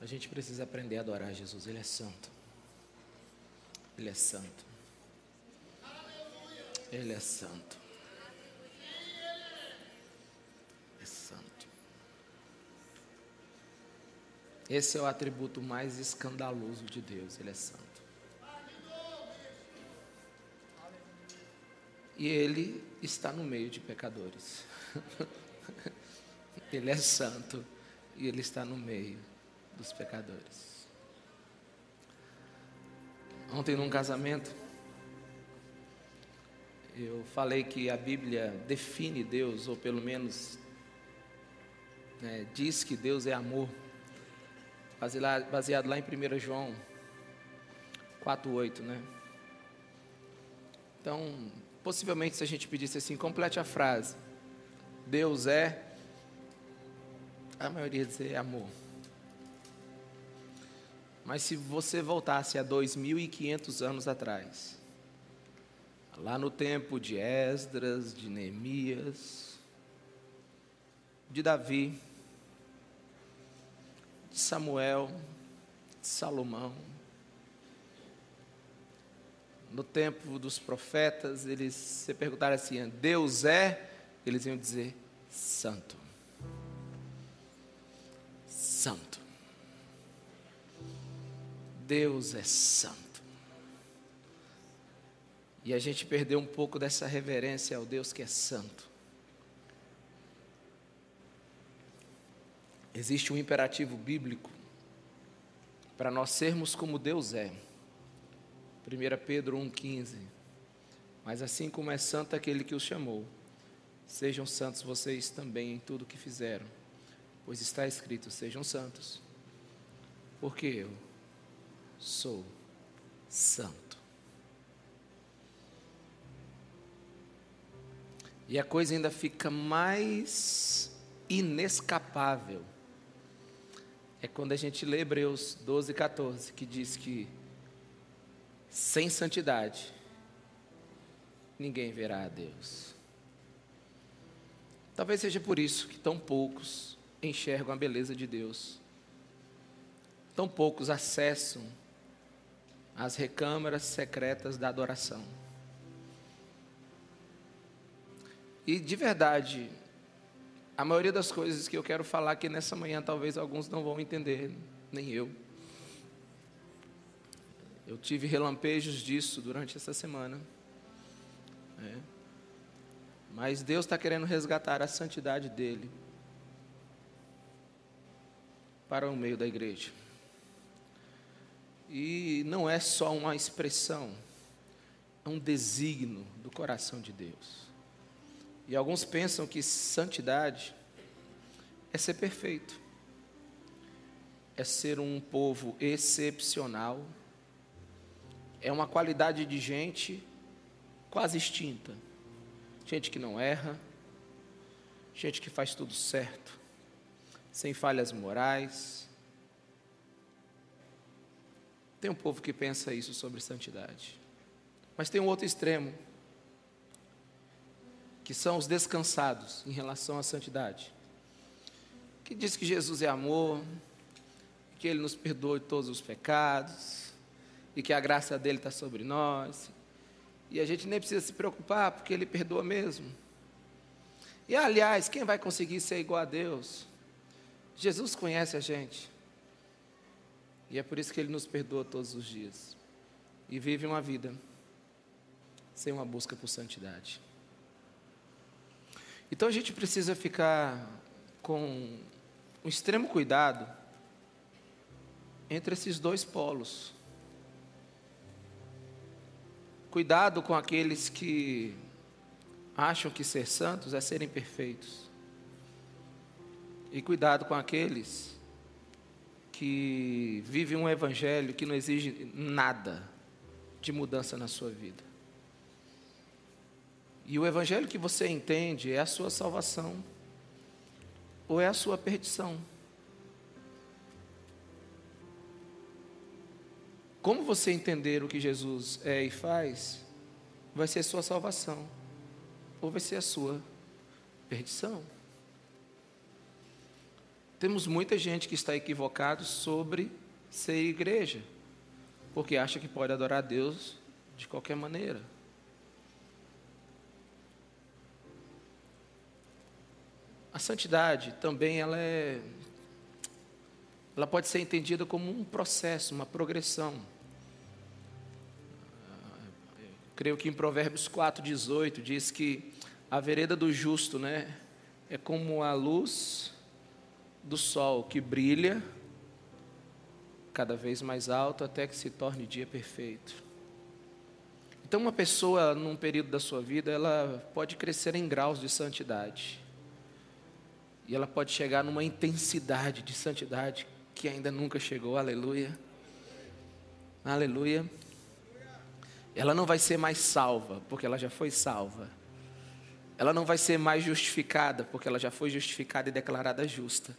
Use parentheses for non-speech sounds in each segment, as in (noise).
A gente precisa aprender a adorar Jesus, Ele é santo. Ele é santo. Ele é santo. É santo. Esse é o atributo mais escandaloso de Deus, Ele é santo. E Ele está no meio de pecadores. (laughs) Ele é santo e Ele está no meio dos pecadores. Ontem, num casamento, eu falei que a Bíblia define Deus, ou pelo menos né, diz que Deus é amor, baseado lá em 1 João 4,8, né? Então, possivelmente, se a gente pedisse assim, complete a frase: Deus é, a maioria dizer amor. Mas se você voltasse a 2.500 anos atrás, lá no tempo de Esdras, de Neemias, de Davi, de Samuel, de Salomão, no tempo dos profetas, eles se perguntaram assim: Deus é? Eles iam dizer: Santo. Deus é santo. E a gente perdeu um pouco dessa reverência ao Deus que é santo. Existe um imperativo bíblico para nós sermos como Deus é. 1 Pedro 1,15. Mas assim como é santo aquele que os chamou, sejam santos vocês também em tudo que fizeram, pois está escrito: sejam santos, porque eu sou santo. E a coisa ainda fica mais inescapável. É quando a gente lê Hebreus 12, 14, que diz que sem santidade ninguém verá a Deus. Talvez seja por isso que tão poucos enxergam a beleza de Deus. Tão poucos acessam as recâmaras secretas da adoração. E de verdade, a maioria das coisas que eu quero falar aqui nessa manhã, talvez alguns não vão entender, nem eu. Eu tive relampejos disso durante essa semana. É. Mas Deus está querendo resgatar a santidade dele para o meio da igreja. E não é só uma expressão, é um desígnio do coração de Deus. E alguns pensam que santidade é ser perfeito, é ser um povo excepcional, é uma qualidade de gente quase extinta. Gente que não erra, gente que faz tudo certo, sem falhas morais. Tem um povo que pensa isso sobre santidade. Mas tem um outro extremo que são os descansados em relação à santidade, que diz que Jesus é amor, que Ele nos perdoa todos os pecados, e que a graça dele está sobre nós, e a gente nem precisa se preocupar, porque Ele perdoa mesmo. E aliás, quem vai conseguir ser igual a Deus? Jesus conhece a gente, e é por isso que Ele nos perdoa todos os dias, e vive uma vida sem uma busca por santidade. Então a gente precisa ficar com um extremo cuidado entre esses dois polos. Cuidado com aqueles que acham que ser santos é serem perfeitos. E cuidado com aqueles que vivem um evangelho que não exige nada de mudança na sua vida. E o evangelho que você entende é a sua salvação ou é a sua perdição. Como você entender o que Jesus é e faz, vai ser a sua salvação ou vai ser a sua perdição. Temos muita gente que está equivocado sobre ser igreja, porque acha que pode adorar a Deus de qualquer maneira. A santidade também ela é ela pode ser entendida como um processo, uma progressão. creio que em Provérbios 4:18 diz que a vereda do justo, né, é como a luz do sol que brilha cada vez mais alto até que se torne dia perfeito. Então, uma pessoa, num período da sua vida, ela pode crescer em graus de santidade. E ela pode chegar numa intensidade de santidade que ainda nunca chegou. Aleluia. Aleluia. Ela não vai ser mais salva, porque ela já foi salva. Ela não vai ser mais justificada, porque ela já foi justificada e declarada justa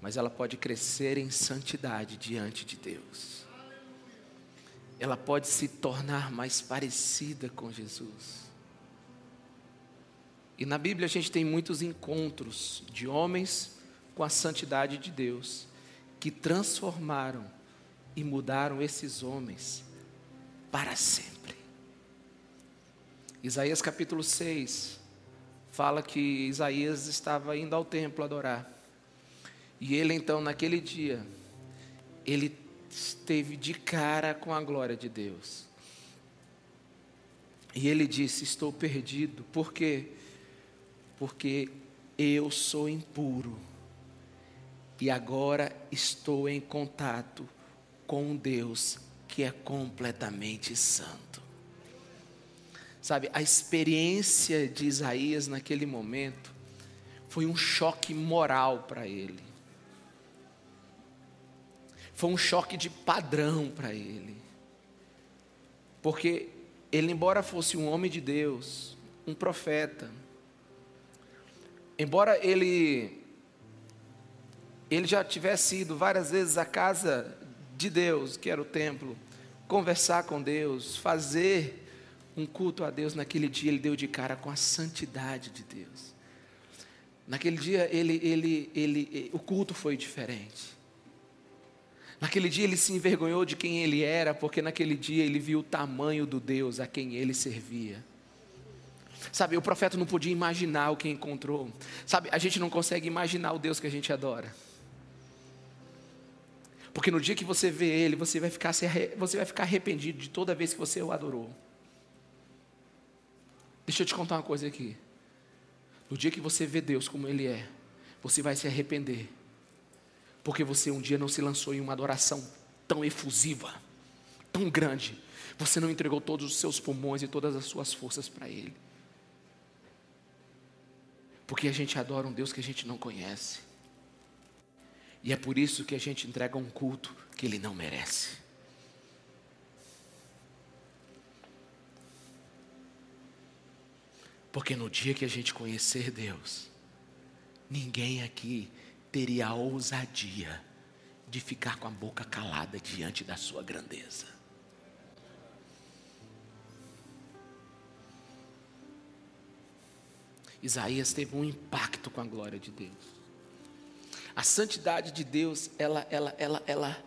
mas ela pode crescer em santidade diante de Deus. Ela pode se tornar mais parecida com Jesus. E na Bíblia a gente tem muitos encontros de homens com a santidade de Deus, que transformaram e mudaram esses homens para sempre. Isaías capítulo 6 fala que Isaías estava indo ao templo adorar. E ele então, naquele dia, ele esteve de cara com a glória de Deus. E ele disse: Estou perdido. Por quê? Porque eu sou impuro. E agora estou em contato com um Deus que é completamente santo. Sabe, a experiência de Isaías naquele momento foi um choque moral para ele. Foi um choque de padrão para ele. Porque ele, embora fosse um homem de Deus, um profeta, embora ele ele já tivesse ido várias vezes à casa de Deus, que era o templo, conversar com Deus, fazer um culto a Deus, naquele dia ele deu de cara com a santidade de Deus. Naquele dia ele, ele, ele, o culto foi diferente. Naquele dia ele se envergonhou de quem ele era, porque naquele dia ele viu o tamanho do Deus a quem ele servia. Sabe, o profeta não podia imaginar o que encontrou. Sabe, a gente não consegue imaginar o Deus que a gente adora. Porque no dia que você vê ele, você vai ficar, você vai ficar arrependido de toda vez que você o adorou. Deixa eu te contar uma coisa aqui. No dia que você vê Deus como Ele é, você vai se arrepender porque você um dia não se lançou em uma adoração tão efusiva, tão grande. Você não entregou todos os seus pulmões e todas as suas forças para Ele. Porque a gente adora um Deus que a gente não conhece. E é por isso que a gente entrega um culto que Ele não merece. Porque no dia que a gente conhecer Deus, ninguém aqui teria a ousadia de ficar com a boca calada diante da sua grandeza. Isaías teve um impacto com a glória de Deus. A santidade de Deus, ela, ela, ela, ela,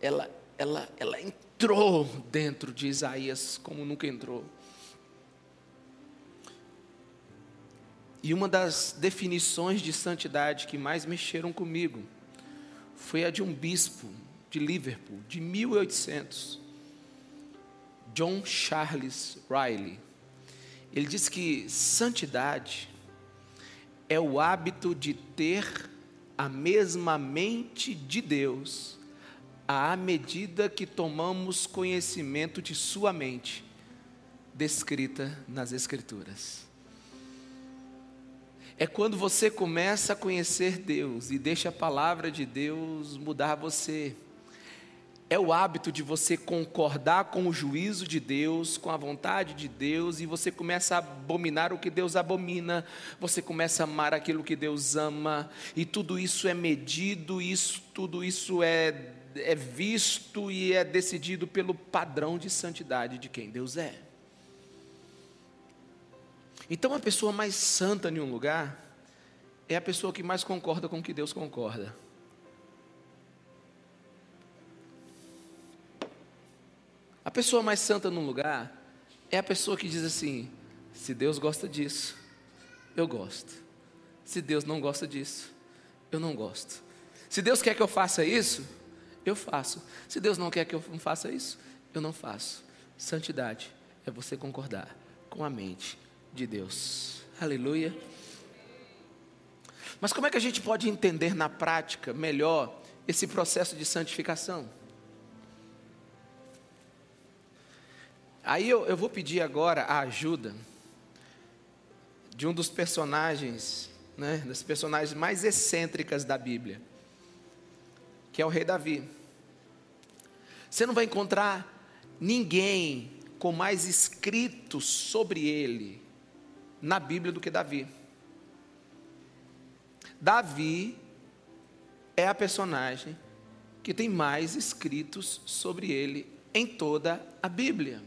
ela, ela, ela entrou dentro de Isaías como nunca entrou. E uma das definições de santidade que mais mexeram comigo foi a de um bispo de Liverpool, de 1800, John Charles Riley. Ele diz que santidade é o hábito de ter a mesma mente de Deus à medida que tomamos conhecimento de Sua mente, descrita nas Escrituras é quando você começa a conhecer Deus e deixa a palavra de Deus mudar você. É o hábito de você concordar com o juízo de Deus, com a vontade de Deus, e você começa a abominar o que Deus abomina, você começa a amar aquilo que Deus ama, e tudo isso é medido, isso, tudo isso é, é visto e é decidido pelo padrão de santidade de quem Deus é. Então, a pessoa mais santa em um lugar é a pessoa que mais concorda com o que Deus concorda. A pessoa mais santa num lugar é a pessoa que diz assim: se Deus gosta disso, eu gosto. Se Deus não gosta disso, eu não gosto. Se Deus quer que eu faça isso, eu faço. Se Deus não quer que eu faça isso, eu não faço. Santidade é você concordar com a mente de Deus. Aleluia. Mas como é que a gente pode entender na prática melhor esse processo de santificação? Aí eu, eu vou pedir agora a ajuda de um dos personagens, né, das personagens mais excêntricas da Bíblia, que é o rei Davi. Você não vai encontrar ninguém com mais escrito sobre ele na Bíblia do que Davi. Davi é a personagem que tem mais escritos sobre ele em toda a Bíblia.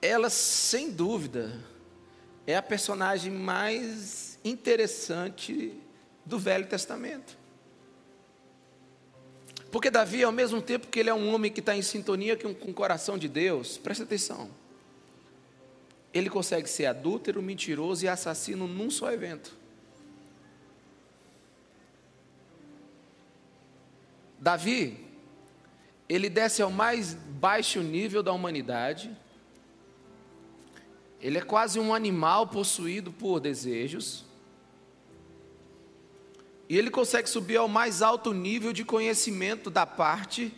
Ela, sem dúvida, é a personagem mais interessante do Velho Testamento. Porque Davi, ao mesmo tempo que ele é um homem que está em sintonia com, o coração de Deus, presta atenção, ele consegue ser adúltero, mentiroso e assassino num só evento. Davi, ele desce ao mais baixo nível da humanidade. Ele é quase um animal possuído por desejos. E ele consegue subir ao mais alto nível de conhecimento da parte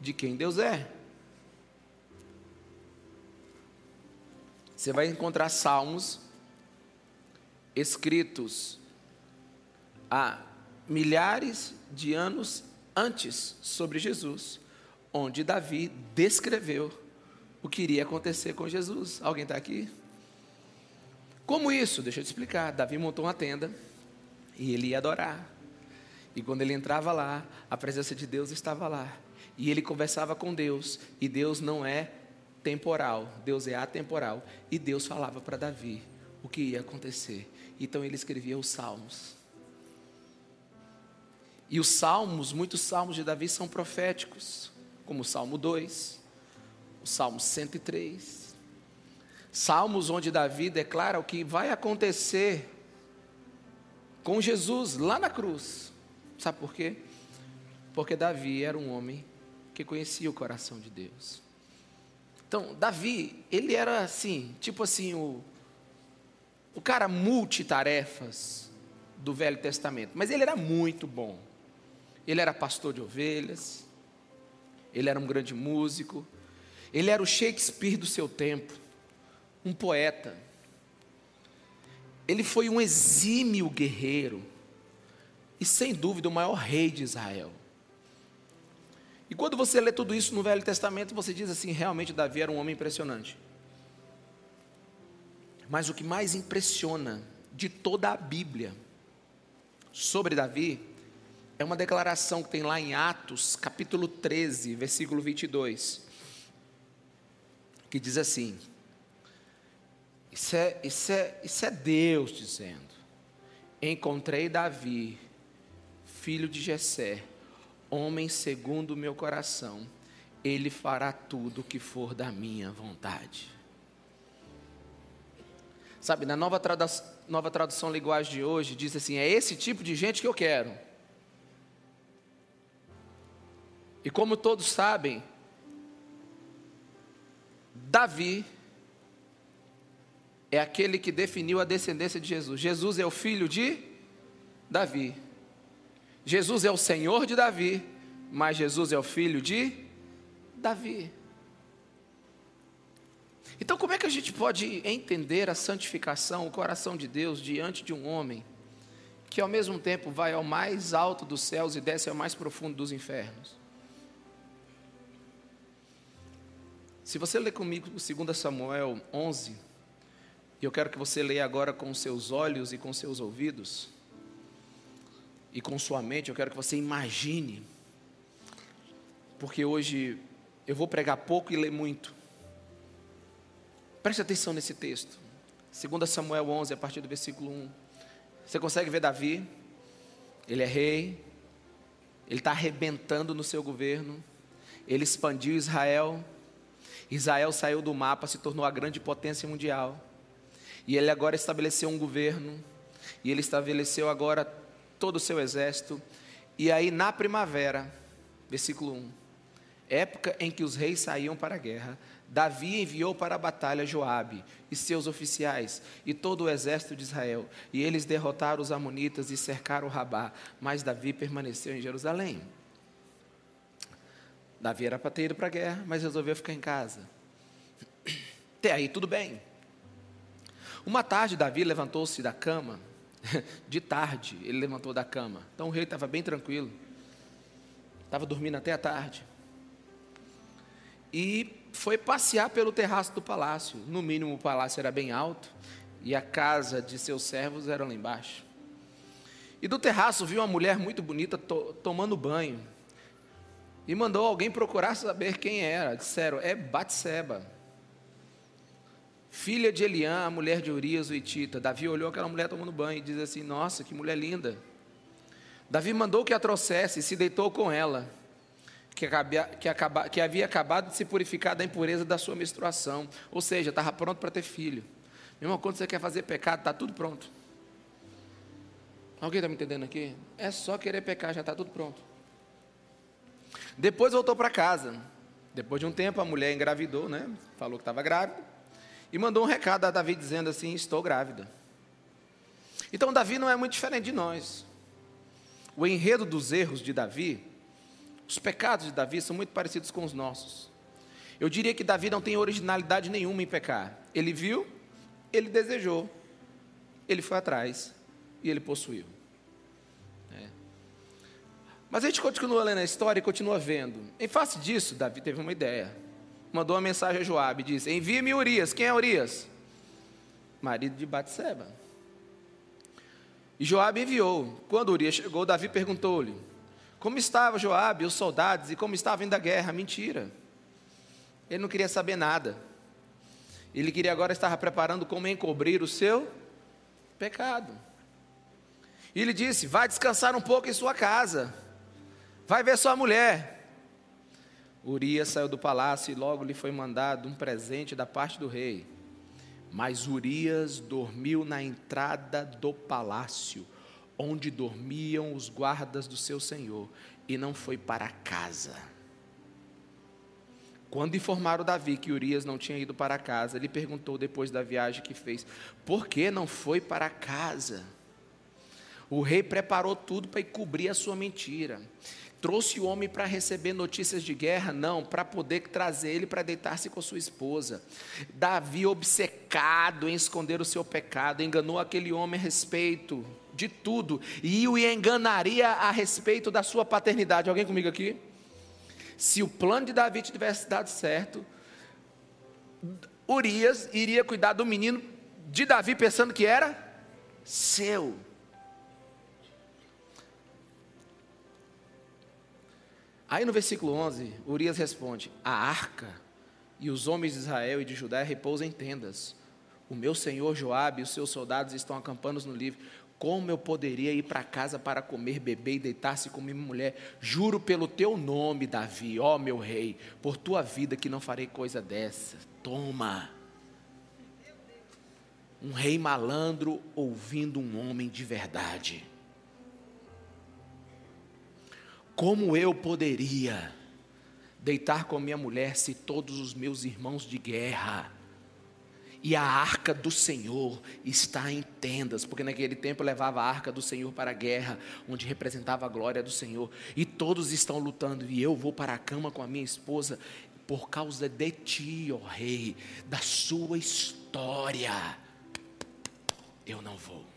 de quem Deus é. Você vai encontrar salmos escritos há milhares de anos antes sobre Jesus, onde Davi descreveu o que iria acontecer com Jesus. Alguém está aqui? Como isso? Deixa eu te explicar. Davi montou uma tenda e ele ia adorar. E quando ele entrava lá, a presença de Deus estava lá. E ele conversava com Deus. E Deus não é temporal, Deus é atemporal. E Deus falava para Davi o que ia acontecer. Então ele escrevia os salmos. E os salmos, muitos salmos de Davi são proféticos, como o Salmo 2, o Salmo 103. Salmos onde Davi declara o que vai acontecer com Jesus lá na cruz. Sabe por quê? Porque Davi era um homem que conhecia o coração de Deus. Então, Davi, ele era assim, tipo assim, o, o cara multitarefas do Velho Testamento, mas ele era muito bom. Ele era pastor de ovelhas, ele era um grande músico, ele era o Shakespeare do seu tempo, um poeta. Ele foi um exímio guerreiro e, sem dúvida, o maior rei de Israel. E quando você lê tudo isso no Velho Testamento, você diz assim: realmente Davi era um homem impressionante. Mas o que mais impressiona de toda a Bíblia sobre Davi é uma declaração que tem lá em Atos, capítulo 13, versículo 22, que diz assim: Isso é, isso é, isso é Deus dizendo: Encontrei Davi, filho de Jessé, homem segundo o meu coração, ele fará tudo o que for da minha vontade. Sabe, na nova, tradu nova tradução linguagem de hoje, diz assim: é esse tipo de gente que eu quero. E como todos sabem, Davi é aquele que definiu a descendência de Jesus. Jesus é o filho de Davi. Jesus é o Senhor de Davi, mas Jesus é o filho de Davi. Então, como é que a gente pode entender a santificação, o coração de Deus diante de um homem que ao mesmo tempo vai ao mais alto dos céus e desce ao mais profundo dos infernos? Se você ler comigo 2 Samuel 11, e eu quero que você leia agora com seus olhos e com seus ouvidos, e com sua mente, eu quero que você imagine, porque hoje eu vou pregar pouco e ler muito. Preste atenção nesse texto, 2 Samuel 11, a partir do versículo 1. Você consegue ver Davi? Ele é rei, ele está arrebentando no seu governo, ele expandiu Israel, Israel saiu do mapa, se tornou a grande potência mundial, e ele agora estabeleceu um governo, e ele estabeleceu agora todo o seu exército, e aí na primavera, versículo 1, época em que os reis saíam para a guerra, Davi enviou para a batalha Joabe e seus oficiais e todo o exército de Israel, e eles derrotaram os amonitas e cercaram Rabá, mas Davi permaneceu em Jerusalém. Davi era para ter ido para a guerra, mas resolveu ficar em casa. Até aí tudo bem. Uma tarde Davi levantou-se da cama, (laughs) de tarde ele levantou da cama. Então o rei estava bem tranquilo, estava dormindo até a tarde. E foi passear pelo terraço do palácio. No mínimo, o palácio era bem alto e a casa de seus servos era lá embaixo. E do terraço viu uma mulher muito bonita to tomando banho. E mandou alguém procurar saber quem era. Disseram: é Batseba, filha de Eliã, a mulher de Urias, o Itita. Davi olhou aquela mulher tomando banho e diz assim: Nossa, que mulher linda. Davi mandou que a trouxesse e se deitou com ela que, acabia, que, acaba, que havia acabado de se purificar da impureza da sua menstruação, ou seja, estava pronto para ter filho. Meu irmão, quando você quer fazer pecado, está tudo pronto. Alguém está me entendendo aqui? É só querer pecar, já está tudo pronto. Depois voltou para casa. Depois de um tempo, a mulher engravidou, né? Falou que estava grávida. E mandou um recado a Davi dizendo assim: Estou grávida. Então, Davi não é muito diferente de nós. O enredo dos erros de Davi os pecados de Davi são muito parecidos com os nossos. Eu diria que Davi não tem originalidade nenhuma em pecar. Ele viu, ele desejou, ele foi atrás e ele possuiu. É. Mas a gente continua lendo a história e continua vendo. Em face disso, Davi teve uma ideia. Mandou uma mensagem a Joabe, disse: Envie-me Urias. Quem é Urias? Marido de Batseba. E Joabe enviou. Quando Urias chegou, Davi perguntou-lhe: como estava Joabe, os soldados, e como estava indo a guerra? Mentira. Ele não queria saber nada. Ele queria agora estar preparando como encobrir o seu pecado. E ele disse: Vai descansar um pouco em sua casa. Vai ver sua mulher. Urias saiu do palácio e logo lhe foi mandado um presente da parte do rei. Mas Urias dormiu na entrada do palácio onde dormiam os guardas do seu senhor, e não foi para casa. Quando informaram Davi que Urias não tinha ido para casa, ele perguntou depois da viagem que fez: por que não foi para casa? O rei preparou tudo para cobrir a sua mentira. Trouxe o homem para receber notícias de guerra? Não, para poder trazer ele para deitar-se com sua esposa. Davi, obcecado em esconder o seu pecado, enganou aquele homem a respeito de tudo e o enganaria a respeito da sua paternidade. Alguém comigo aqui? Se o plano de Davi tivesse dado certo, Urias iria cuidar do menino de Davi pensando que era seu. Aí no versículo 11, Urias responde: A arca e os homens de Israel e de Judá repousam em tendas. O meu senhor Joabe e os seus soldados estão acampando no livre. Como eu poderia ir para casa para comer, beber e deitar-se com minha mulher? Juro pelo teu nome, Davi, ó meu rei, por tua vida que não farei coisa dessa. Toma. Um rei malandro ouvindo um homem de verdade. Como eu poderia deitar com minha mulher se todos os meus irmãos de guerra e a arca do Senhor está em tendas, porque naquele tempo levava a arca do Senhor para a guerra, onde representava a glória do Senhor, e todos estão lutando, e eu vou para a cama com a minha esposa, por causa de ti, ó Rei, da sua história, eu não vou.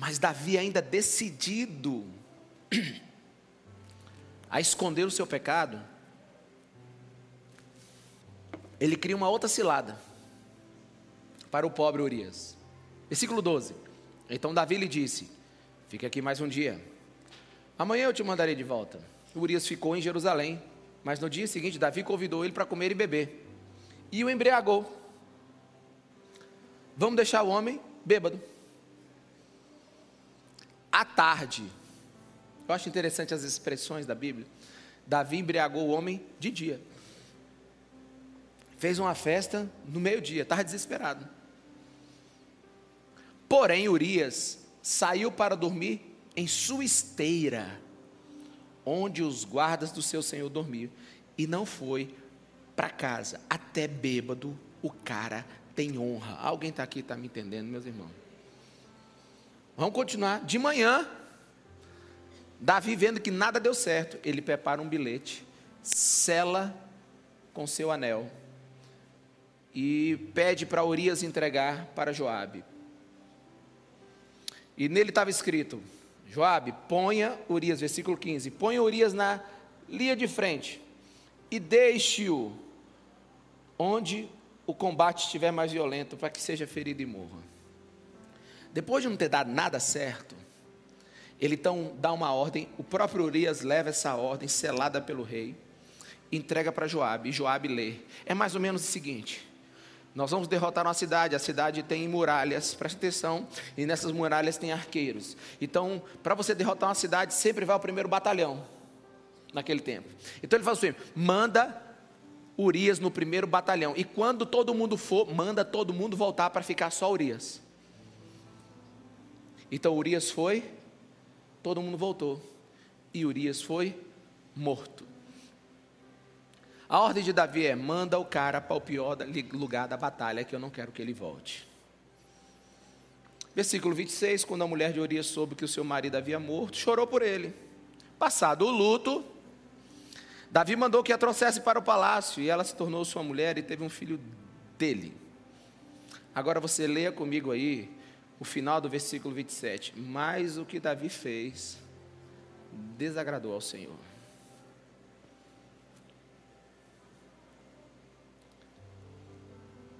Mas Davi ainda decidido a esconder o seu pecado, ele cria uma outra cilada para o pobre Urias. Versículo 12. Então Davi lhe disse: Fique aqui mais um dia. Amanhã eu te mandarei de volta. Urias ficou em Jerusalém, mas no dia seguinte Davi convidou ele para comer e beber. e o embriagou. Vamos deixar o homem bêbado. À tarde, eu acho interessante as expressões da Bíblia. Davi embriagou o homem de dia. Fez uma festa no meio-dia, estava desesperado. Porém, Urias saiu para dormir em sua esteira, onde os guardas do seu senhor dormiam, e não foi para casa. Até bêbado, o cara tem honra. Alguém está aqui, está me entendendo, meus irmãos? Vamos continuar. De manhã, Davi, vendo que nada deu certo, ele prepara um bilhete, sela com seu anel e pede para Urias entregar para Joabe. E nele estava escrito: Joabe, ponha Urias, versículo 15, ponha Urias na linha de frente e deixe-o onde o combate estiver mais violento, para que seja ferido e morra. Depois de não ter dado nada certo, ele então dá uma ordem, o próprio Urias leva essa ordem selada pelo rei, entrega para Joabe, e Joabe lê. É mais ou menos o seguinte: nós vamos derrotar uma cidade, a cidade tem muralhas, preste atenção, e nessas muralhas tem arqueiros. Então, para você derrotar uma cidade, sempre vai o primeiro batalhão, naquele tempo. Então ele fala assim: manda Urias no primeiro batalhão, e quando todo mundo for, manda todo mundo voltar para ficar só Urias. Então Urias foi, todo mundo voltou, e Urias foi morto. A ordem de Davi é: manda o cara para o pior lugar da batalha, que eu não quero que ele volte. Versículo 26: Quando a mulher de Urias soube que o seu marido havia morto, chorou por ele. Passado o luto, Davi mandou que a trouxesse para o palácio, e ela se tornou sua mulher e teve um filho dele. Agora você leia comigo aí o final do versículo 27. Mas o que Davi fez desagradou ao Senhor.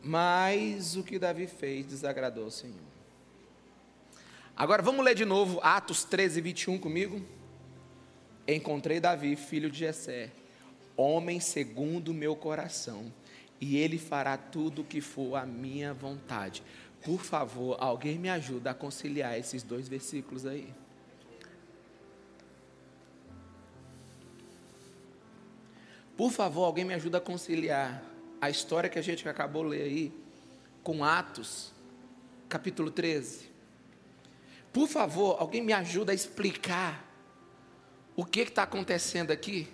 Mas o que Davi fez desagradou ao Senhor. Agora vamos ler de novo Atos 13, 21 comigo. Encontrei Davi, filho de Jessé, homem segundo o meu coração, e ele fará tudo o que for a minha vontade. Por favor, alguém me ajuda a conciliar esses dois versículos aí. Por favor, alguém me ajuda a conciliar a história que a gente acabou de ler aí, com Atos, capítulo 13. Por favor, alguém me ajuda a explicar o que está acontecendo aqui?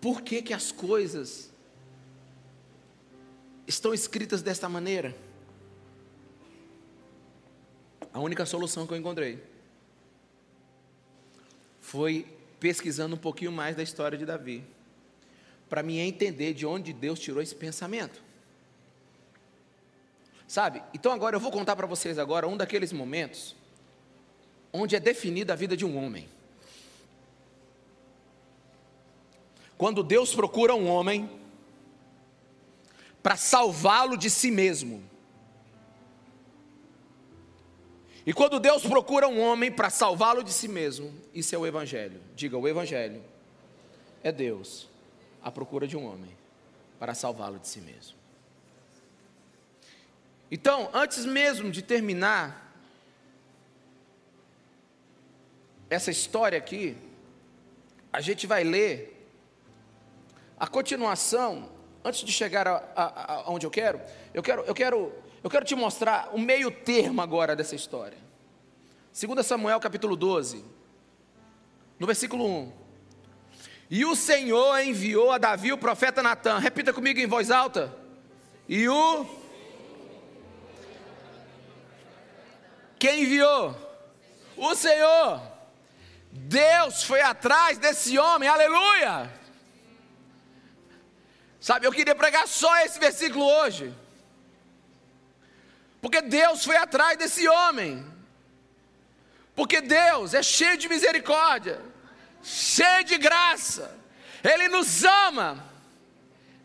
Por que, que as coisas estão escritas desta maneira? A única solução que eu encontrei foi pesquisando um pouquinho mais da história de Davi para mim entender de onde Deus tirou esse pensamento. Sabe? Então agora eu vou contar para vocês agora um daqueles momentos onde é definida a vida de um homem. Quando Deus procura um homem para salvá-lo de si mesmo. E quando Deus procura um homem para salvá-lo de si mesmo, isso é o Evangelho. Diga, o Evangelho é Deus à procura de um homem para salvá-lo de si mesmo. Então, antes mesmo de terminar essa história aqui, a gente vai ler a continuação, antes de chegar aonde eu quero, eu quero, eu quero, eu quero te mostrar o meio termo agora dessa história. 2 Samuel capítulo 12, no versículo 1. E o Senhor enviou a Davi o profeta Natan. Repita comigo em voz alta. E o. Quem enviou? O Senhor. Deus foi atrás desse homem, aleluia. Sabe, eu queria pregar só esse versículo hoje. Porque Deus foi atrás desse homem. Porque Deus é cheio de misericórdia cheio de graça, Ele nos ama.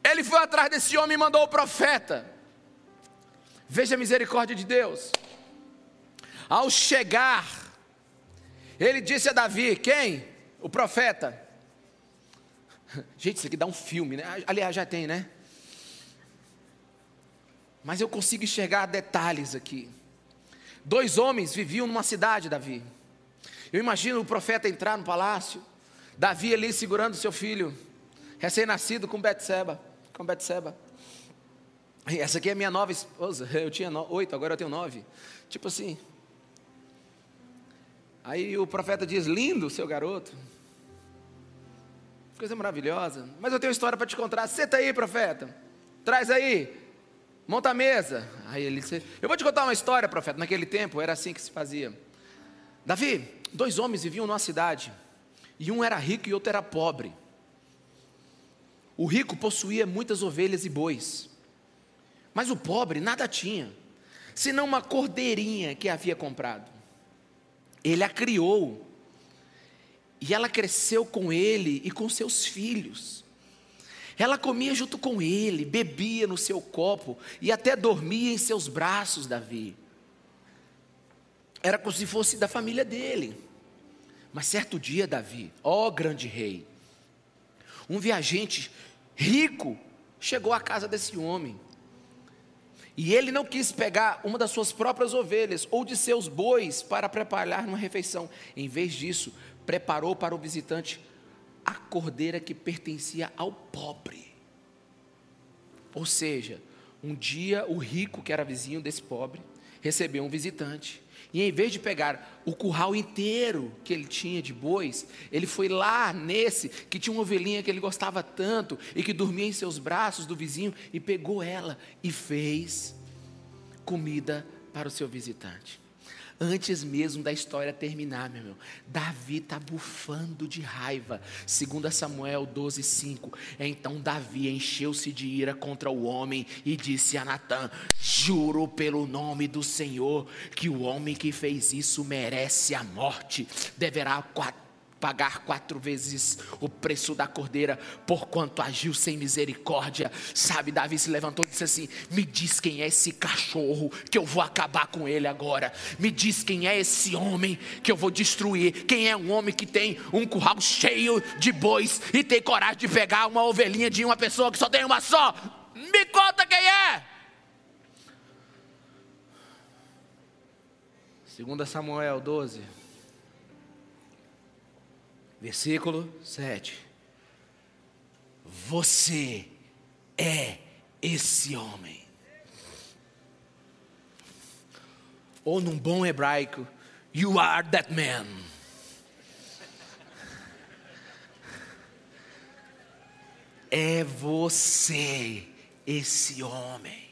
Ele foi atrás desse homem e mandou o profeta. Veja a misericórdia de Deus. Ao chegar, ele disse a Davi: Quem? O profeta. (laughs) Gente, isso aqui dá um filme, né? Aliás, já tem, né? mas eu consigo enxergar detalhes aqui. Dois homens viviam numa cidade, Davi. Eu imagino o profeta entrar no palácio, Davi ali segurando seu filho, recém-nascido com Betseba, com Betseba. Essa aqui é minha nova esposa. (laughs) Eu tinha oito, agora eu tenho nove. Tipo assim. Aí o profeta diz: Lindo, seu garoto. Coisa maravilhosa. Mas eu tenho uma história para te contar. Senta aí, profeta. Traz aí. Monta a mesa. Aí ele disse: Eu vou te contar uma história, profeta. Naquele tempo era assim que se fazia. Davi, dois homens viviam numa cidade. E um era rico e outro era pobre. O rico possuía muitas ovelhas e bois. Mas o pobre nada tinha, senão uma cordeirinha que havia comprado. Ele a criou, e ela cresceu com ele e com seus filhos. Ela comia junto com ele, bebia no seu copo e até dormia em seus braços, Davi. Era como se fosse da família dele. Mas certo dia, Davi, ó grande rei, um viajante rico chegou à casa desse homem e ele não quis pegar uma das suas próprias ovelhas ou de seus bois para preparar uma refeição. Em vez disso, preparou para o visitante a cordeira que pertencia ao pobre. Ou seja, um dia o rico, que era vizinho desse pobre, recebeu um visitante. E em vez de pegar o curral inteiro que ele tinha de bois, ele foi lá nesse que tinha uma ovelhinha que ele gostava tanto e que dormia em seus braços do vizinho e pegou ela e fez comida para o seu visitante. Antes mesmo da história terminar, meu irmão, Davi está bufando de raiva. 2 Samuel 12, 5. Então Davi encheu-se de ira contra o homem e disse a Natã: Juro pelo nome do Senhor que o homem que fez isso merece a morte. Deverá quatro pagar quatro vezes o preço da cordeira, porquanto agiu sem misericórdia. Sabe, Davi se levantou e disse assim: Me diz quem é esse cachorro, que eu vou acabar com ele agora. Me diz quem é esse homem, que eu vou destruir. Quem é um homem que tem um curral cheio de bois e tem coragem de pegar uma ovelhinha de uma pessoa que só tem uma só? Me conta quem é. Segunda Samuel 12 versículo 7. Você é esse homem. Ou num bom hebraico, you are that man. É você esse homem.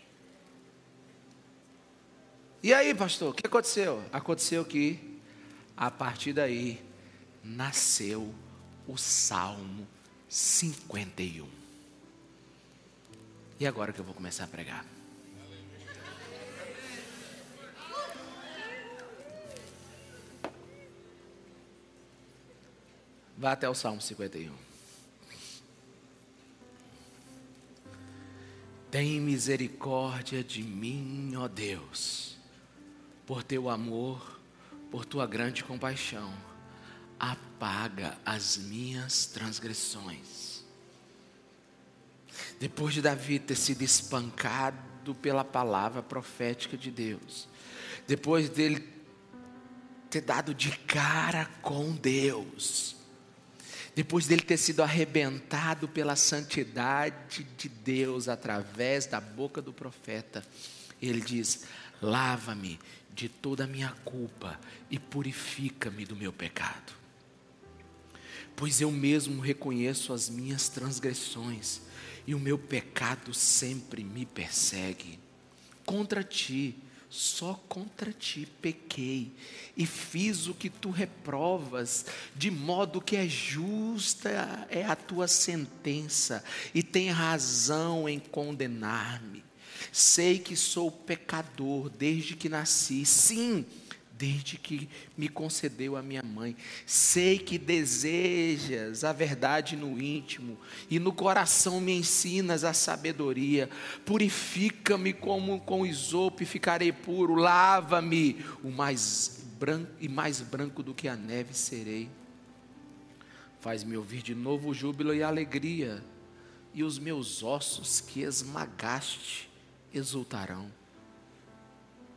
E aí, pastor, o que aconteceu? Aconteceu que, a partir daí, nasceu o Salmo 51. E agora que eu vou começar a pregar. Vá até o Salmo 51. Tem misericórdia de mim, ó Deus, por teu amor, por tua grande compaixão apaga as minhas transgressões. Depois de Davi ter sido espancado pela palavra profética de Deus, depois dele ter dado de cara com Deus, depois dele ter sido arrebentado pela santidade de Deus através da boca do profeta, ele diz: Lava-me de toda a minha culpa e purifica-me do meu pecado pois eu mesmo reconheço as minhas transgressões e o meu pecado sempre me persegue. Contra ti, só contra ti pequei e fiz o que tu reprovas, de modo que é justa é a tua sentença e tem razão em condenar-me. Sei que sou pecador desde que nasci, sim desde que me concedeu a minha mãe. Sei que desejas a verdade no íntimo e no coração me ensinas a sabedoria. Purifica-me como com isopo e ficarei puro. Lava-me o mais branco e mais branco do que a neve serei. Faz-me ouvir de novo o júbilo e alegria, e os meus ossos que esmagaste exultarão.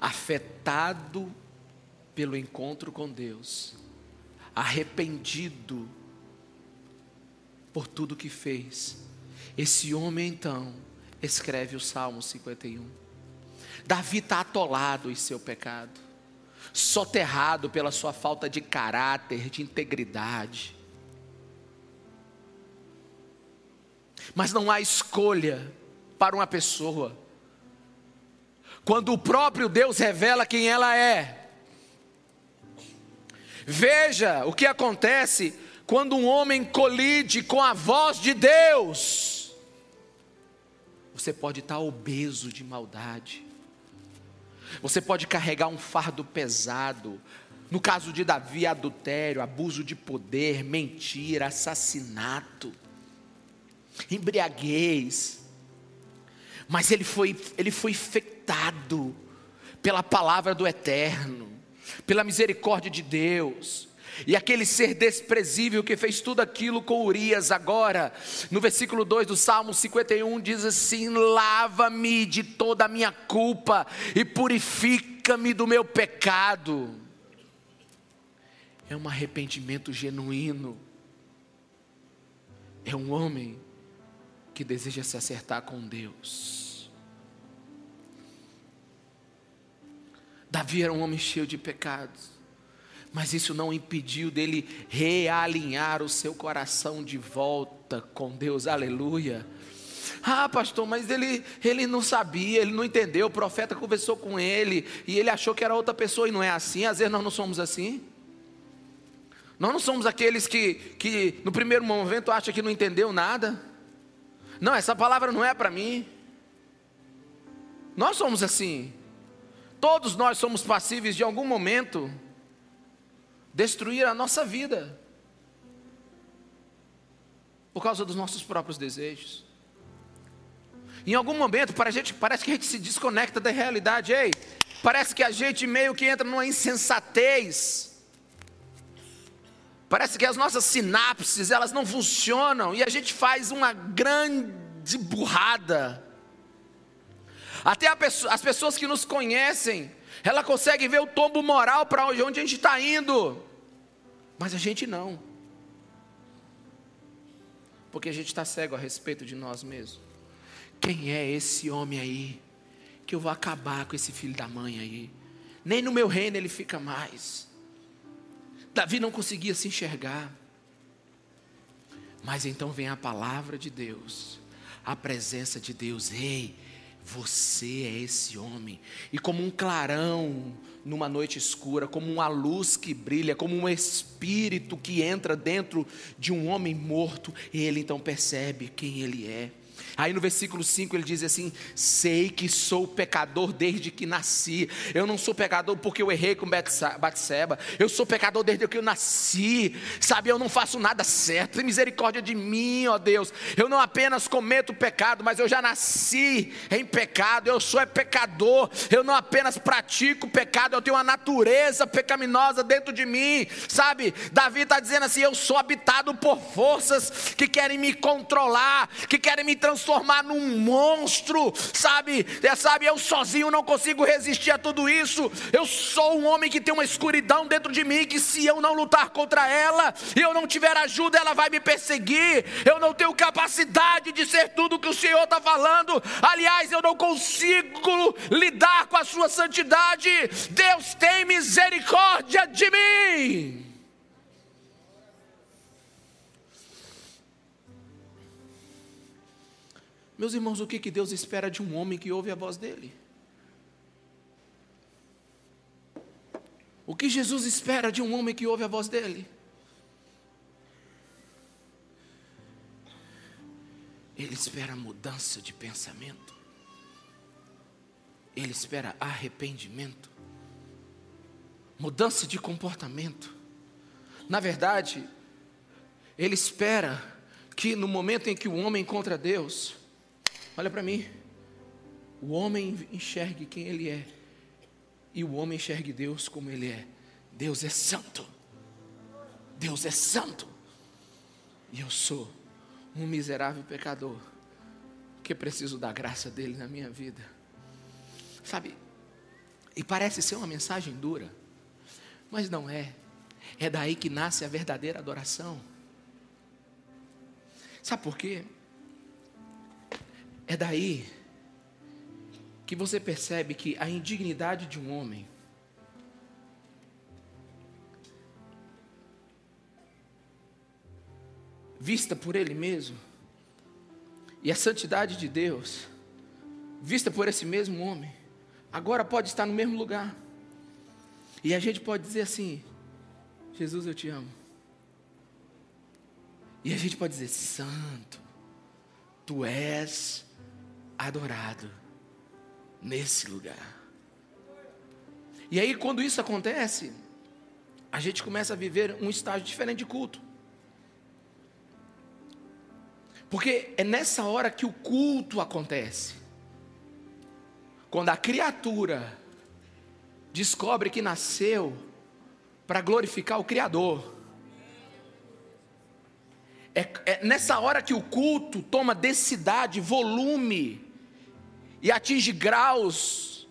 Afetado pelo encontro com Deus, arrependido por tudo que fez, esse homem então escreve o Salmo 51. Davi está atolado em seu pecado, soterrado pela sua falta de caráter, de integridade. Mas não há escolha para uma pessoa. Quando o próprio Deus revela quem ela é. Veja o que acontece quando um homem colide com a voz de Deus. Você pode estar obeso de maldade. Você pode carregar um fardo pesado. No caso de Davi, adultério, abuso de poder, mentira, assassinato, embriaguez. Mas ele foi, ele foi infectado pela palavra do Eterno, pela misericórdia de Deus. E aquele ser desprezível que fez tudo aquilo com Urias, agora, no versículo 2 do Salmo 51, diz assim: Lava-me de toda a minha culpa e purifica-me do meu pecado. É um arrependimento genuíno. É um homem que deseja se acertar com Deus. Davi era um homem cheio de pecados. Mas isso não impediu dele realinhar o seu coração de volta com Deus, aleluia. Ah, pastor, mas ele, ele não sabia, ele não entendeu. O profeta conversou com ele e ele achou que era outra pessoa e não é assim. Às vezes nós não somos assim. Nós não somos aqueles que, que no primeiro momento acham que não entendeu nada. Não, essa palavra não é para mim. Nós somos assim. Todos nós somos passíveis de algum momento destruir a nossa vida por causa dos nossos próprios desejos. Em algum momento, para a gente, parece que a gente se desconecta da realidade. Ei, parece que a gente meio que entra numa insensatez. Parece que as nossas sinapses elas não funcionam e a gente faz uma grande burrada. Até pessoa, as pessoas que nos conhecem ela consegue ver o tombo moral para onde, a gente está indo, mas a gente não, porque a gente está cego a respeito de nós mesmos. Quem é esse homem aí? Que eu vou acabar com esse filho da mãe aí. Nem no meu reino ele fica mais. Davi não conseguia se enxergar. Mas então vem a palavra de Deus, a presença de Deus. Ei, você é esse homem. E como um clarão numa noite escura, como uma luz que brilha, como um espírito que entra dentro de um homem morto, ele então percebe quem ele é. Aí no versículo 5 ele diz assim: Sei que sou pecador desde que nasci. Eu não sou pecador porque eu errei com Batseba. Eu sou pecador desde que eu nasci. Sabe, eu não faço nada certo. Tem misericórdia de mim, ó Deus. Eu não apenas cometo pecado, mas eu já nasci em pecado. Eu sou é pecador. Eu não apenas pratico pecado, eu tenho uma natureza pecaminosa dentro de mim. Sabe, Davi está dizendo assim: Eu sou habitado por forças que querem me controlar, que querem me transformar transformar num monstro, sabe? É, sabe, eu sozinho não consigo resistir a tudo isso. Eu sou um homem que tem uma escuridão dentro de mim que se eu não lutar contra ela, e eu não tiver ajuda, ela vai me perseguir. Eu não tenho capacidade de ser tudo que o Senhor está falando. Aliás, eu não consigo lidar com a sua santidade. Deus tem misericórdia de mim. Meus irmãos, o que, que Deus espera de um homem que ouve a voz dele? O que Jesus espera de um homem que ouve a voz dele? Ele espera mudança de pensamento. Ele espera arrependimento, mudança de comportamento. Na verdade, Ele espera que no momento em que o homem encontra Deus, olha para mim, o homem enxergue quem Ele é e o homem enxergue Deus como Ele é. Deus é santo. Deus é santo. E eu sou um miserável pecador que preciso da graça dele na minha vida. Sabe? E parece ser uma mensagem dura, mas não é. É daí que nasce a verdadeira adoração. Sabe por quê? É daí que você percebe que a indignidade de um homem vista por ele mesmo e a santidade de Deus vista por esse mesmo homem agora pode estar no mesmo lugar. E a gente pode dizer assim: Jesus, eu te amo. E a gente pode dizer: Santo, tu és adorado nesse lugar. E aí, quando isso acontece, a gente começa a viver um estágio diferente de culto. Porque é nessa hora que o culto acontece. Quando a criatura descobre que nasceu para glorificar o Criador. É, é, nessa hora que o culto toma densidade, volume, e atinge graus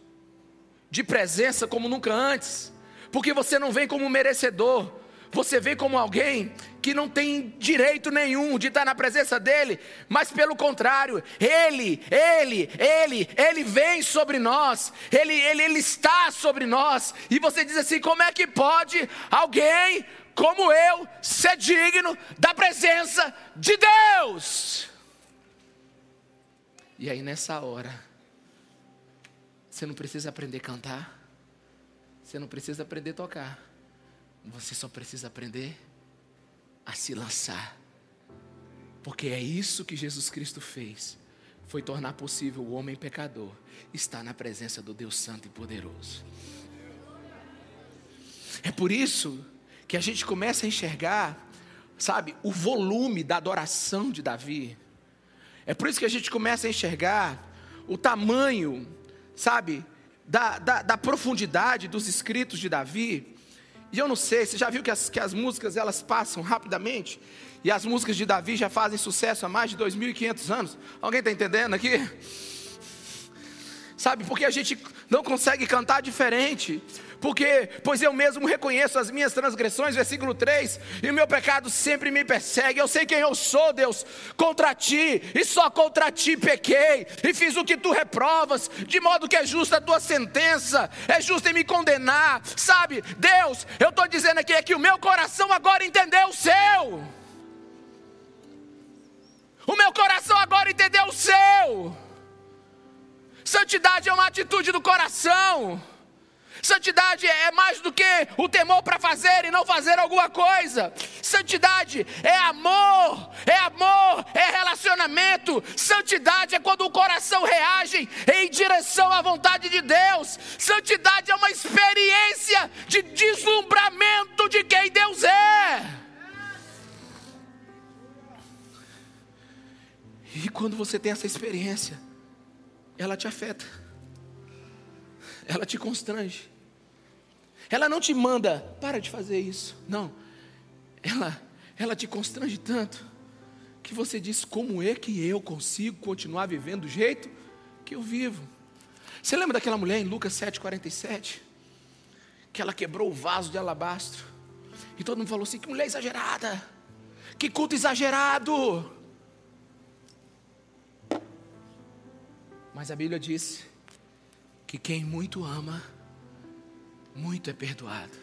de presença como nunca antes, porque você não vem como merecedor, você vem como alguém que não tem direito nenhum de estar na presença dele, mas pelo contrário, ele, ele, ele, ele vem sobre nós, ele, ele, ele está sobre nós, e você diz assim: como é que pode alguém como eu ser digno da presença de Deus? E aí nessa hora, você não precisa aprender a cantar. Você não precisa aprender a tocar. Você só precisa aprender a se lançar. Porque é isso que Jesus Cristo fez. Foi tornar possível o homem pecador estar na presença do Deus Santo e Poderoso. É por isso que a gente começa a enxergar, sabe, o volume da adoração de Davi. É por isso que a gente começa a enxergar o tamanho sabe, da, da, da, profundidade dos escritos de Davi. E eu não sei, você já viu que as, que as músicas elas passam rapidamente? E as músicas de Davi já fazem sucesso há mais de 2.500 anos. Alguém está entendendo aqui? Sabe, porque a gente não consegue cantar diferente. Porque, pois eu mesmo reconheço as minhas transgressões, versículo 3, e o meu pecado sempre me persegue. Eu sei quem eu sou, Deus, contra ti, e só contra ti pequei, e fiz o que tu reprovas, de modo que é justa a tua sentença, é justo em me condenar. Sabe, Deus, eu estou dizendo aqui é que o meu coração agora entendeu o seu. O meu coração agora entendeu o seu. Santidade é uma atitude do coração. Santidade é mais do que o temor para fazer e não fazer alguma coisa. Santidade é amor, é amor, é relacionamento. Santidade é quando o coração reage em direção à vontade de Deus. Santidade é uma experiência de deslumbramento de quem Deus é. E quando você tem essa experiência, ela te afeta, ela te constrange. Ela não te manda, para de fazer isso. Não. Ela, ela te constrange tanto que você diz: como é que eu consigo continuar vivendo do jeito que eu vivo? Você lembra daquela mulher em Lucas 7,47? Que ela quebrou o vaso de alabastro. E todo mundo falou assim: que mulher exagerada, que culto exagerado. Mas a Bíblia diz que quem muito ama, muito é perdoado.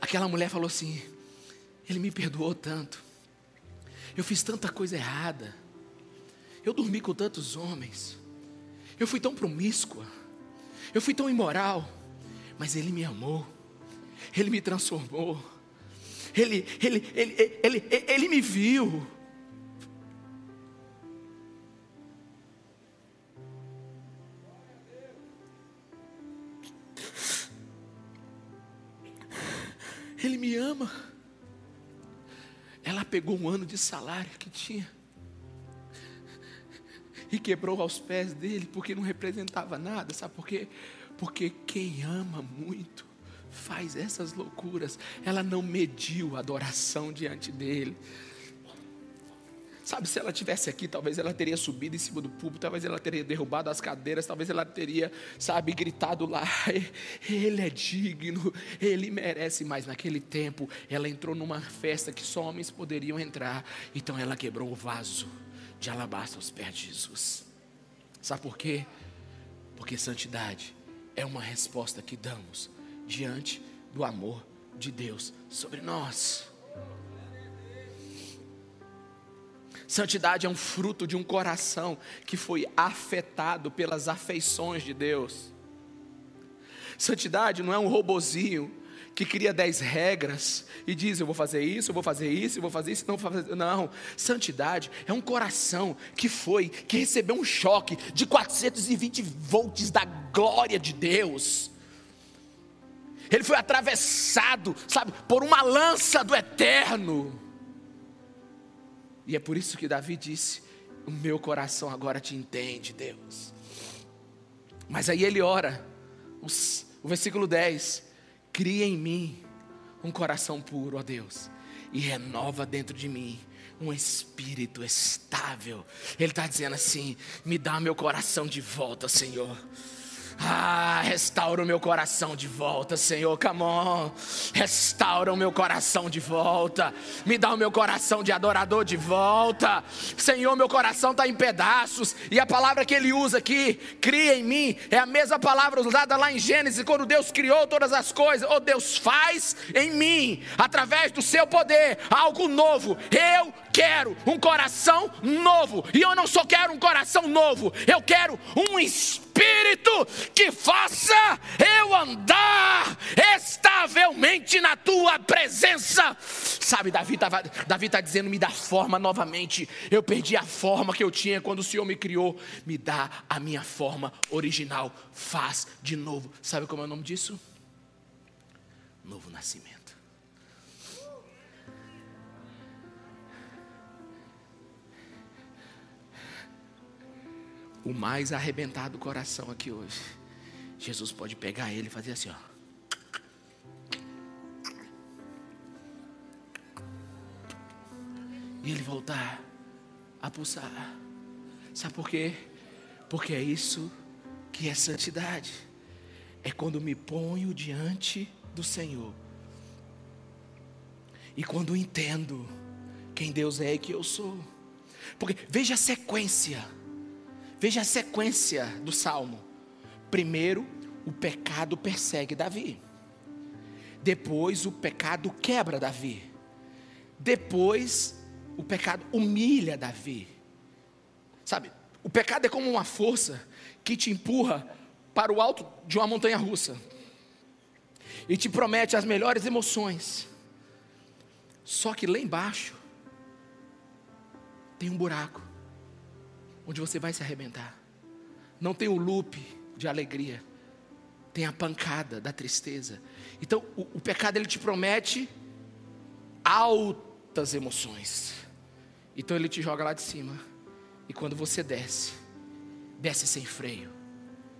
Aquela mulher falou assim: Ele me perdoou tanto. Eu fiz tanta coisa errada. Eu dormi com tantos homens. Eu fui tão promíscua. Eu fui tão imoral. Mas Ele me amou. Ele me transformou. Ele, ele, ele, ele, ele, me viu. Ele me ama. Ela pegou um ano de salário que tinha e quebrou aos pés dele, porque não representava nada, sabe por quê? Porque quem ama muito faz essas loucuras. Ela não mediu a adoração diante dele. Sabe, se ela tivesse aqui, talvez ela teria subido em cima do púlpito, talvez ela teria derrubado as cadeiras, talvez ela teria, sabe, gritado lá: Ele é digno, ele merece. Mas naquele tempo, ela entrou numa festa que só homens poderiam entrar, então ela quebrou o vaso de alabastro aos pés de Jesus. Sabe por quê? Porque santidade é uma resposta que damos diante do amor de Deus sobre nós. Santidade é um fruto de um coração que foi afetado pelas afeições de Deus. Santidade não é um robozinho que cria dez regras e diz: Eu vou fazer isso, eu vou fazer isso, eu vou fazer isso, não vou fazer. Não. Santidade é um coração que foi, que recebeu um choque de 420 volts da glória de Deus. Ele foi atravessado, sabe, por uma lança do eterno. E é por isso que Davi disse: O meu coração agora te entende, Deus. Mas aí ele ora, o versículo 10: Cria em mim um coração puro, ó Deus, e renova dentro de mim um espírito estável. Ele está dizendo assim: Me dá meu coração de volta, Senhor. Ah, restaura o meu coração de volta, Senhor. Come on. Restaura o meu coração de volta. Me dá o meu coração de adorador de volta. Senhor, meu coração está em pedaços. E a palavra que ele usa aqui, cria em mim, é a mesma palavra usada lá em Gênesis, quando Deus criou todas as coisas. Oh, Deus faz em mim, através do seu poder, algo novo. Eu quero um coração novo. E eu não só quero um coração novo, eu quero um espírito que faça eu andar estavelmente na tua presença. Sabe, Davi estava Davi tá dizendo: me dá forma novamente. Eu perdi a forma que eu tinha quando o Senhor me criou. Me dá a minha forma original. Faz de novo. Sabe como é o nome disso? Novo nascimento. O mais arrebentado coração aqui hoje, Jesus pode pegar ele e fazer assim, ó. E ele voltar a pulsar. Sabe por quê? Porque é isso que é santidade. É quando me ponho diante do Senhor. E quando entendo quem Deus é e que eu sou. Porque veja a sequência Veja a sequência do salmo. Primeiro, o pecado persegue Davi. Depois, o pecado quebra Davi. Depois, o pecado humilha Davi. Sabe, o pecado é como uma força que te empurra para o alto de uma montanha russa e te promete as melhores emoções. Só que lá embaixo tem um buraco onde você vai se arrebentar. Não tem o loop de alegria, tem a pancada da tristeza. Então, o, o pecado ele te promete altas emoções. Então ele te joga lá de cima. E quando você desce, desce sem freio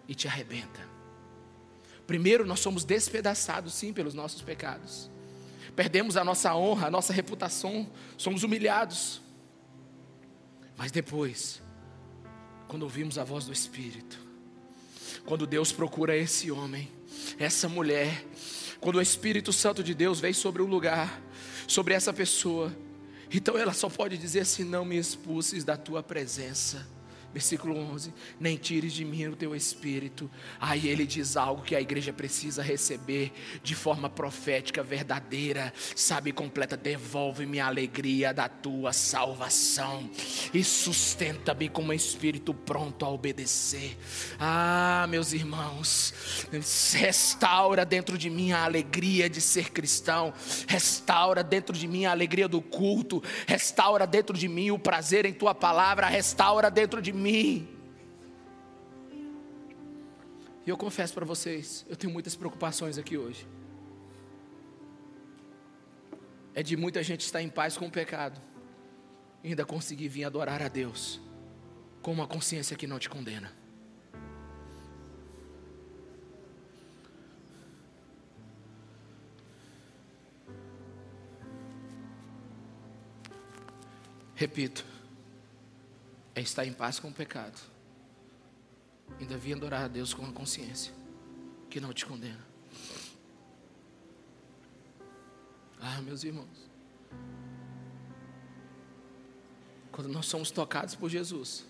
e te arrebenta. Primeiro, nós somos despedaçados, sim, pelos nossos pecados. Perdemos a nossa honra, a nossa reputação, somos humilhados. Mas depois, quando ouvimos a voz do Espírito, quando Deus procura esse homem, essa mulher, quando o Espírito Santo de Deus vem sobre o lugar, sobre essa pessoa, então ela só pode dizer assim: Não me expulses da tua presença versículo 11: Nem tires de mim o teu espírito. Aí ele diz algo que a igreja precisa receber de forma profética, verdadeira, sabe, completa. Devolve-me a alegria da tua salvação e sustenta-me com um espírito pronto a obedecer. Ah, meus irmãos, restaura dentro de mim a alegria de ser cristão, restaura dentro de mim a alegria do culto, restaura dentro de mim o prazer em tua palavra, restaura dentro de mim mim. E eu confesso para vocês, eu tenho muitas preocupações aqui hoje. é de muita gente estar em paz com o pecado e ainda conseguir vir adorar a Deus com uma consciência que não te condena. Repito, é estar em paz com o pecado. Ainda vir adorar a Deus com a consciência que não te condena. Ah, meus irmãos. Quando nós somos tocados por Jesus,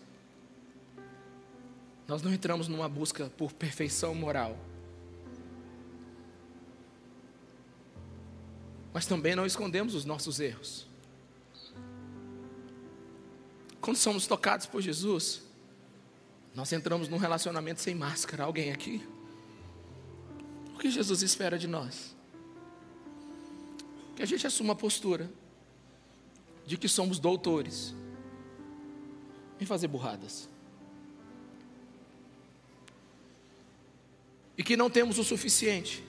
nós não entramos numa busca por perfeição moral. Mas também não escondemos os nossos erros. Quando somos tocados por Jesus, nós entramos num relacionamento sem máscara. Alguém aqui? O que Jesus espera de nós? Que a gente assuma a postura de que somos doutores em fazer burradas. E que não temos o suficiente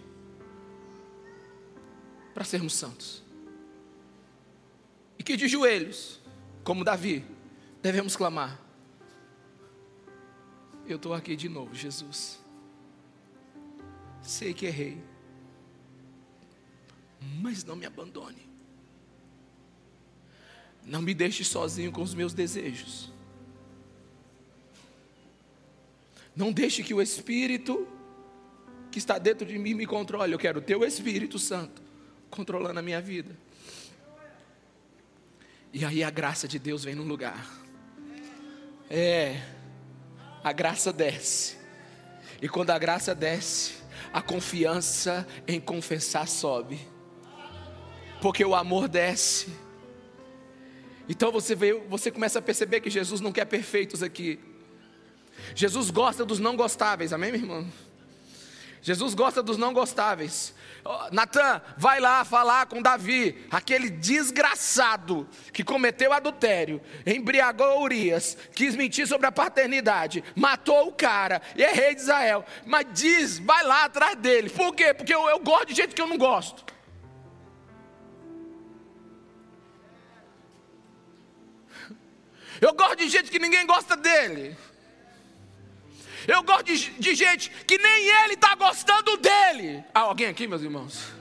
para sermos santos. E que de joelhos, como Davi, devemos clamar: Eu estou aqui de novo, Jesus. Sei que errei, mas não me abandone. Não me deixe sozinho com os meus desejos. Não deixe que o Espírito que está dentro de mim me controle. Eu quero o Teu Espírito Santo controlando a minha vida. E aí a graça de Deus vem no lugar. É, a graça desce. E quando a graça desce, a confiança em confessar sobe. Porque o amor desce. Então você vê, você começa a perceber que Jesus não quer perfeitos aqui. Jesus gosta dos não gostáveis, amém, meu irmão? Jesus gosta dos não gostáveis. Natan, vai lá falar com Davi, aquele desgraçado que cometeu adultério, embriagou Urias, quis mentir sobre a paternidade, matou o cara e é rei de Israel. Mas diz, vai lá atrás dele. Por quê? Porque eu, eu gosto de gente que eu não gosto. Eu gosto de gente que ninguém gosta dele. Eu gosto de, de gente que nem ele está gostando dele. Ah, alguém aqui, meus irmãos?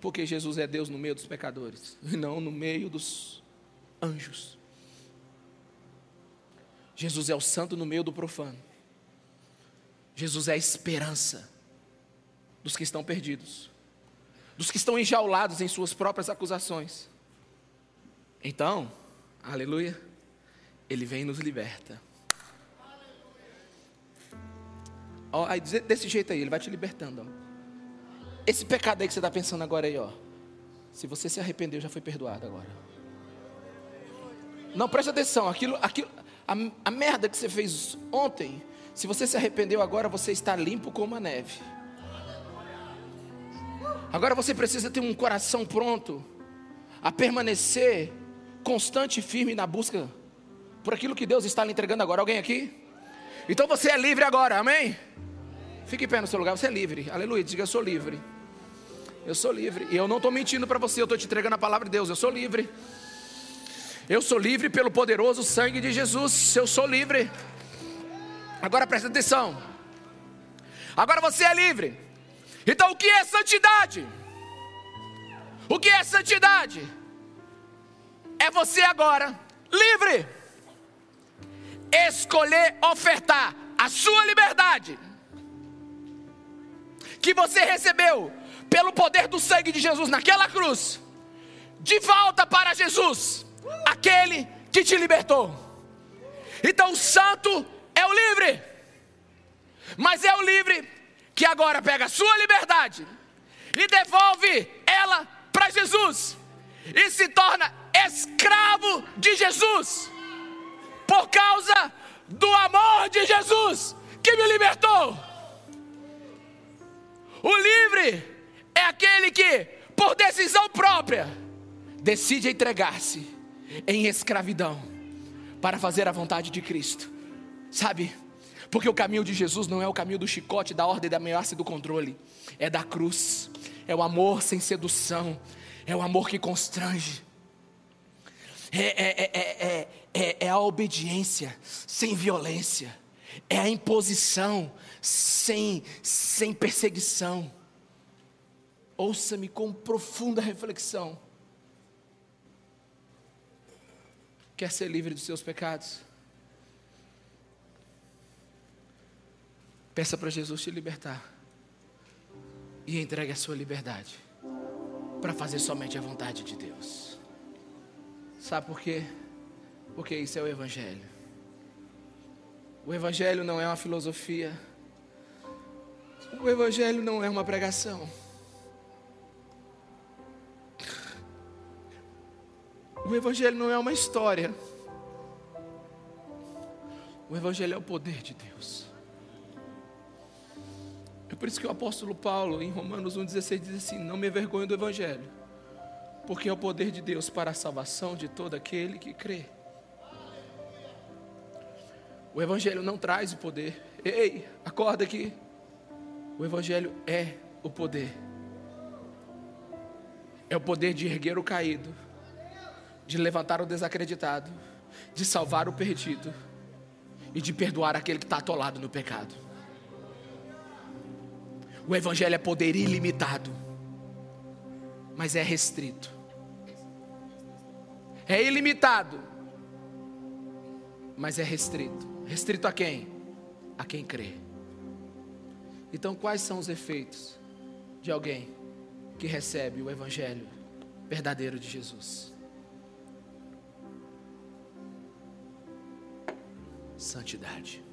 Porque Jesus é Deus no meio dos pecadores e não no meio dos anjos. Jesus é o santo no meio do profano. Jesus é a esperança dos que estão perdidos, dos que estão enjaulados em suas próprias acusações. Então, Aleluia. Ele vem e nos liberta. Ó, aí, desse jeito aí, ele vai te libertando. Ó. Esse pecado aí que você está pensando agora aí, ó. Se você se arrependeu, já foi perdoado agora. Não, preste atenção. Aquilo, aquilo, a, a merda que você fez ontem, se você se arrependeu agora, você está limpo como a neve. Agora você precisa ter um coração pronto a permanecer constante e firme na busca por aquilo que Deus está lhe entregando agora. Alguém aqui? Então você é livre agora, amém? Fique em pé no seu lugar, você é livre. Aleluia, diga eu sou livre. Eu sou livre. E eu não estou mentindo para você, eu estou te entregando a palavra de Deus. Eu sou livre. Eu sou livre pelo poderoso sangue de Jesus. Eu sou livre. Agora presta atenção. Agora você é livre. Então o que é santidade? O que é santidade? É você agora livre. Escolher ofertar a sua liberdade que você recebeu pelo poder do sangue de Jesus naquela cruz, de volta para Jesus, aquele que te libertou. Então o santo é o livre, mas é o livre que agora pega a sua liberdade e devolve ela para Jesus e se torna escravo de Jesus, por causa do amor de Jesus que me libertou. O livre é aquele que, por decisão própria, decide entregar-se em escravidão para fazer a vontade de Cristo. Sabe? Porque o caminho de Jesus não é o caminho do chicote, da ordem, da ameaça e do controle. É da cruz. É o amor sem sedução. É o amor que constrange. É, é, é, é, a obediência sem violência. É a imposição sem, sem perseguição. Ouça-me com profunda reflexão. Quer ser livre dos seus pecados? Peça para Jesus te libertar. E entregue a sua liberdade para fazer somente a vontade de Deus. Sabe por quê? Porque isso é o Evangelho. O Evangelho não é uma filosofia. O Evangelho não é uma pregação. O Evangelho não é uma história. O Evangelho é o poder de Deus. É por isso que o apóstolo Paulo, em Romanos 1,16, diz assim: Não me envergonho do Evangelho, porque é o poder de Deus para a salvação de todo aquele que crê. O Evangelho não traz o poder. Ei, acorda aqui. O Evangelho é o poder. É o poder de erguer o caído, de levantar o desacreditado, de salvar o perdido e de perdoar aquele que está atolado no pecado. O Evangelho é poder ilimitado, mas é restrito. É ilimitado, mas é restrito. Restrito a quem? A quem crê. Então, quais são os efeitos de alguém que recebe o Evangelho verdadeiro de Jesus? Santidade.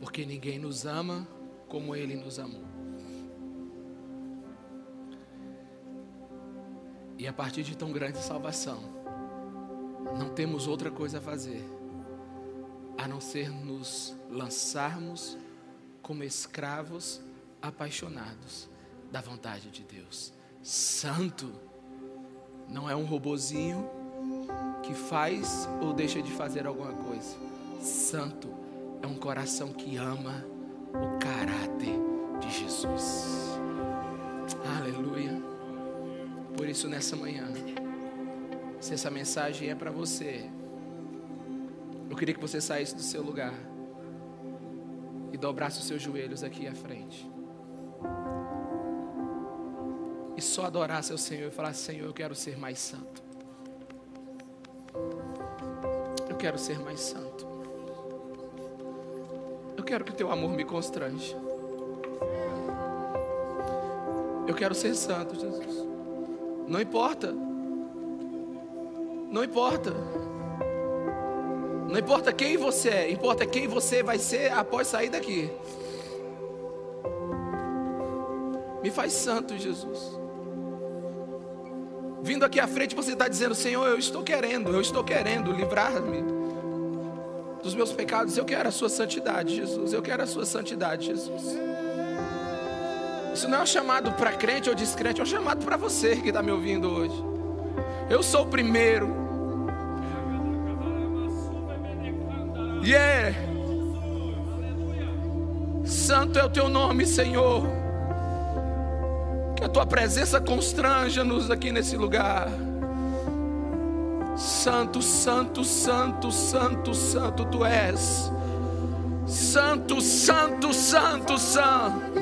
Porque ninguém nos ama como Ele nos amou. E a partir de tão grande salvação, não temos outra coisa a fazer a não ser nos lançarmos como escravos apaixonados da vontade de Deus. Santo não é um robozinho que faz ou deixa de fazer alguma coisa. Santo é um coração que ama o caráter de Jesus. Aleluia. Por isso, nessa manhã, se essa mensagem é para você, eu queria que você saísse do seu lugar e dobrasse os seus joelhos aqui à frente. E só adorasse ao Senhor e falasse: Senhor, eu quero ser mais santo. Eu quero ser mais santo quero que teu amor me constrange. Eu quero ser santo, Jesus. Não importa. Não importa. Não importa quem você é, importa quem você vai ser após sair daqui. Me faz santo, Jesus. Vindo aqui à frente, você está dizendo: Senhor, eu estou querendo, eu estou querendo livrar-me dos meus pecados. Eu quero a sua santidade, Jesus. Eu quero a sua santidade, Jesus. Isso não é um chamado para crente ou descrente, é um chamado para você que está me ouvindo hoje. Eu sou o primeiro. Yeah. Santo é o teu nome, Senhor. Que a tua presença constranja-nos aqui nesse lugar. Santo, santo, santo, santo, santo tu és. Santo, santo, santo, santo.